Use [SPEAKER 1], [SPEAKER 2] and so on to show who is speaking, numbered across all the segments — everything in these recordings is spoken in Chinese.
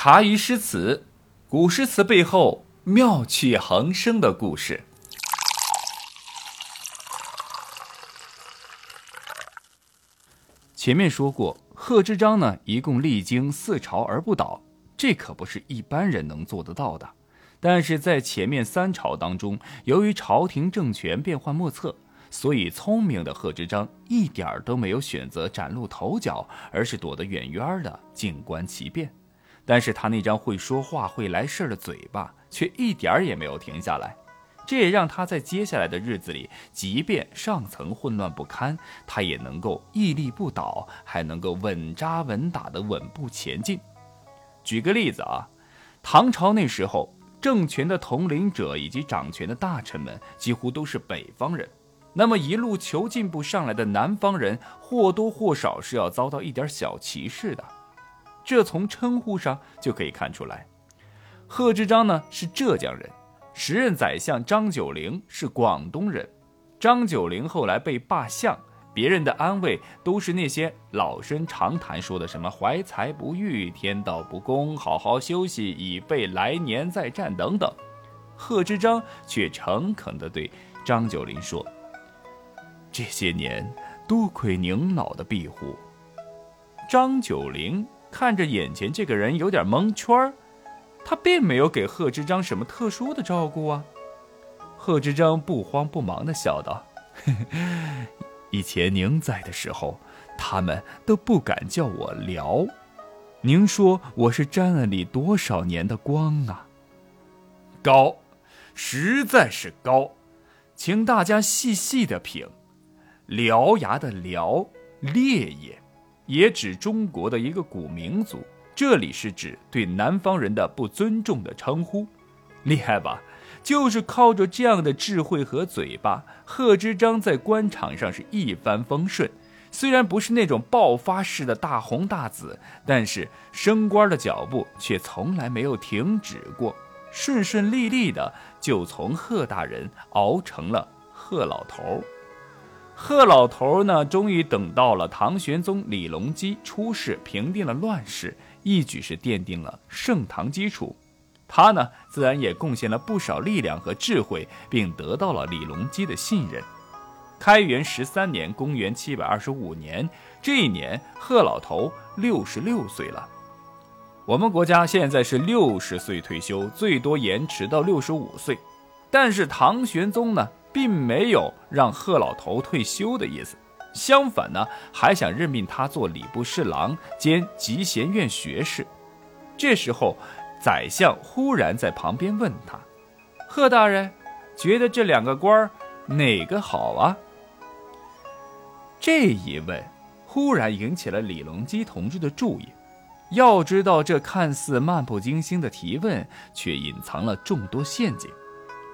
[SPEAKER 1] 茶余诗词，古诗词背后妙趣横生的故事。前面说过，贺知章呢，一共历经四朝而不倒，这可不是一般人能做得到的。但是在前面三朝当中，由于朝廷政权变幻莫测，所以聪明的贺知章一点儿都没有选择崭露头角，而是躲得远远的，静观其变。但是他那张会说话、会来事儿的嘴巴，却一点儿也没有停下来。这也让他在接下来的日子里，即便上层混乱不堪，他也能够屹立不倒，还能够稳扎稳打的稳步前进。举个例子啊，唐朝那时候，政权的统领者以及掌权的大臣们几乎都是北方人，那么一路求进步上来的南方人，或多或少是要遭到一点小歧视的。这从称呼上就可以看出来，贺知章呢是浙江人，时任宰相张九龄是广东人。张九龄后来被罢相，别人的安慰都是那些老生常谈说的什么怀才不遇、天道不公、好好休息以备来年再战等等。贺知章却诚恳地对张九龄说：“这些年多亏您老的庇护。”张九龄。看着眼前这个人有点蒙圈儿，他并没有给贺知章什么特殊的照顾啊。贺知章不慌不忙地笑道：“ 以前您在的时候，他们都不敢叫我辽。您说我是沾了你多少年的光啊？高，实在是高，请大家细细的品。獠牙的獠，烈也。”也指中国的一个古民族，这里是指对南方人的不尊重的称呼，厉害吧？就是靠着这样的智慧和嘴巴，贺知章在官场上是一帆风顺。虽然不是那种爆发式的大红大紫，但是升官的脚步却从来没有停止过，顺顺利利的就从贺大人熬成了贺老头。贺老头呢，终于等到了唐玄宗李隆基出世，平定了乱世，一举是奠定了盛唐基础。他呢，自然也贡献了不少力量和智慧，并得到了李隆基的信任。开元十三年，公元七百二十五年，这一年贺老头六十六岁了。我们国家现在是六十岁退休，最多延迟到六十五岁，但是唐玄宗呢？并没有让贺老头退休的意思，相反呢，还想任命他做礼部侍郎兼集贤院学士。这时候，宰相忽然在旁边问他：“贺大人，觉得这两个官儿哪个好啊？”这一问，忽然引起了李隆基同志的注意。要知道，这看似漫不经心的提问，却隐藏了众多陷阱。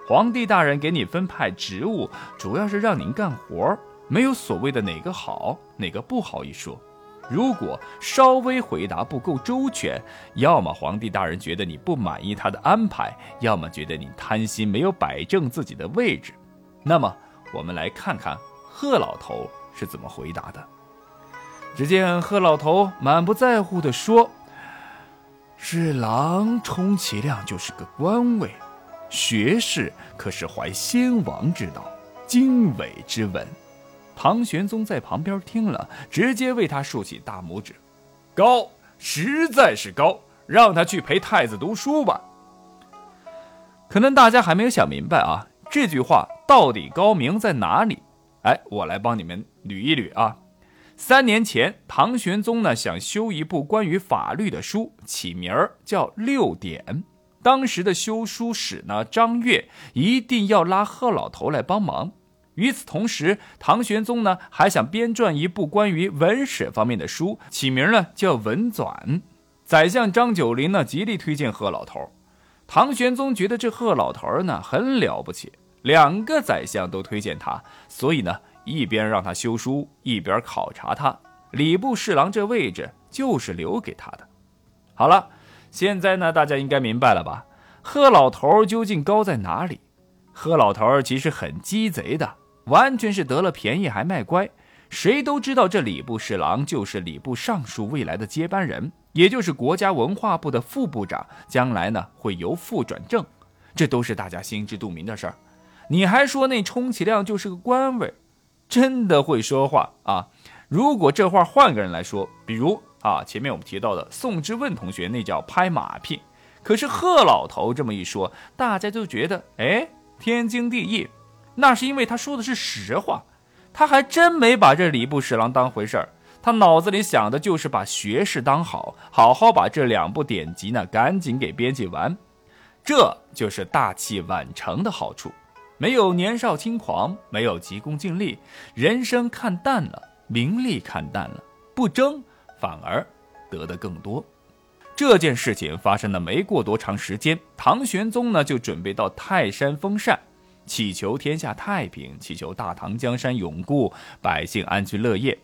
[SPEAKER 1] 皇帝大人给你分派职务，主要是让您干活，没有所谓的哪个好哪个不好一说。如果稍微回答不够周全，要么皇帝大人觉得你不满意他的安排，要么觉得你贪心没有摆正自己的位置。那么，我们来看看贺老头是怎么回答的。只见贺老头满不在乎地说：“是郎充其量就是个官位。”学士可是怀先王之道，经纬之文。唐玄宗在旁边听了，直接为他竖起大拇指，高，实在是高，让他去陪太子读书吧。可能大家还没有想明白啊，这句话到底高明在哪里？哎，我来帮你们捋一捋啊。三年前，唐玄宗呢想修一部关于法律的书，起名儿叫《六典》。当时的修书使呢，张悦一定要拉贺老头来帮忙。与此同时，唐玄宗呢还想编撰一部关于文史方面的书，起名呢叫《文纂》。宰相张九龄呢极力推荐贺老头。唐玄宗觉得这贺老头呢很了不起，两个宰相都推荐他，所以呢一边让他修书，一边考察他。礼部侍郎这位置就是留给他的。好了。现在呢，大家应该明白了吧？贺老头究竟高在哪里？贺老头其实很鸡贼的，完全是得了便宜还卖乖。谁都知道这礼部侍郎就是礼部尚书未来的接班人，也就是国家文化部的副部长，将来呢会由副转正，这都是大家心知肚明的事儿。你还说那充其量就是个官位，真的会说话啊？如果这话换个人来说，比如啊前面我们提到的宋之问同学，那叫拍马屁。可是贺老头这么一说，大家就觉得哎天经地义，那是因为他说的是实话，他还真没把这礼部侍郎当回事儿，他脑子里想的就是把学士当好，好好把这两部典籍呢赶紧给编辑完，这就是大器晚成的好处。没有年少轻狂，没有急功近利，人生看淡了，名利看淡了，不争反而得的更多。这件事情发生的没过多长时间，唐玄宗呢就准备到泰山封禅，祈求天下太平，祈求大唐江山永固，百姓安居乐业。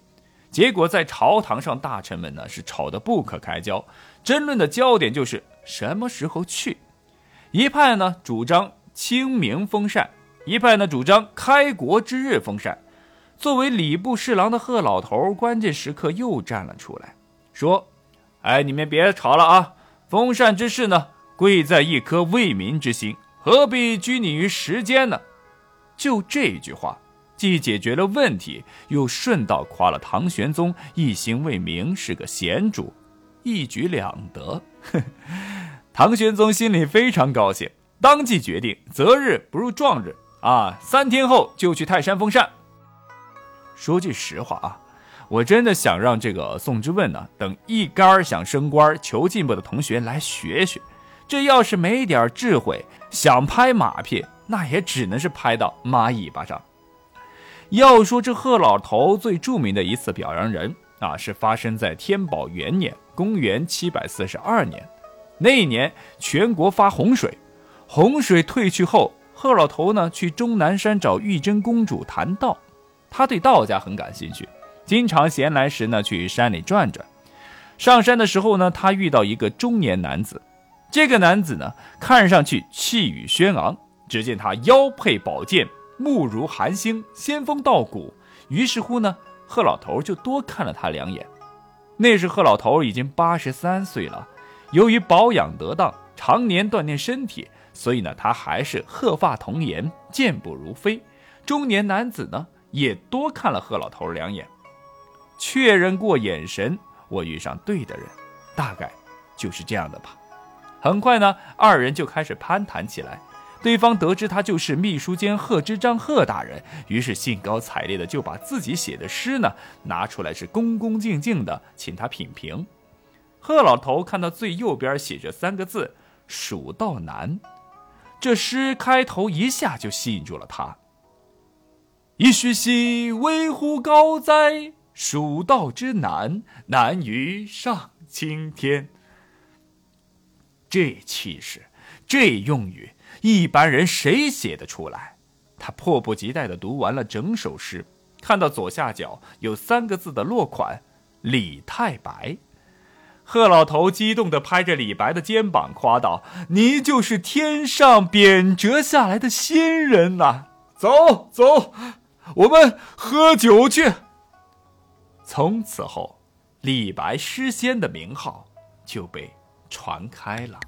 [SPEAKER 1] 结果在朝堂上，大臣们呢是吵得不可开交，争论的焦点就是什么时候去。一派呢主张清明封禅。一派呢主张开国之日封禅，作为礼部侍郎的贺老头，关键时刻又站了出来，说：“哎，你们别吵了啊！封禅之事呢，贵在一颗为民之心，何必拘泥于时间呢？”就这一句话，既解决了问题，又顺道夸了唐玄宗一心为民，是个贤主，一举两得。唐玄宗心里非常高兴，当即决定择日不如撞日。啊，三天后就去泰山封禅。说句实话啊，我真的想让这个宋之问呢等一干想升官求进步的同学来学学。这要是没点智慧，想拍马屁，那也只能是拍到马尾巴上。要说这贺老头最著名的一次表扬人啊，是发生在天宝元年，公元七百四十二年。那一年全国发洪水，洪水退去后。贺老头呢，去终南山找玉真公主谈道，他对道家很感兴趣，经常闲来时呢去山里转转。上山的时候呢，他遇到一个中年男子，这个男子呢看上去气宇轩昂，只见他腰佩宝剑，目如寒星，仙风道骨。于是乎呢，贺老头就多看了他两眼。那时贺老头已经八十三岁了，由于保养得当，常年锻炼身体。所以呢，他还是鹤发童颜，健步如飞。中年男子呢，也多看了贺老头两眼，确认过眼神，我遇上对的人，大概就是这样的吧。很快呢，二人就开始攀谈起来。对方得知他就是秘书监贺知章贺大人，于是兴高采烈的就把自己写的诗呢拿出来，是恭恭敬敬的请他品评。贺老头看到最右边写着三个字“蜀道难”。这诗开头一下就吸引住了他。一须兮危乎高哉，蜀道之难，难于上青天。这气势，这用语，一般人谁写得出来？他迫不及待地读完了整首诗，看到左下角有三个字的落款“李太白”。贺老头激动地拍着李白的肩膀，夸道：“你就是天上贬谪下来的仙人呐！走走，我们喝酒去。”从此后，李白诗仙的名号就被传开了。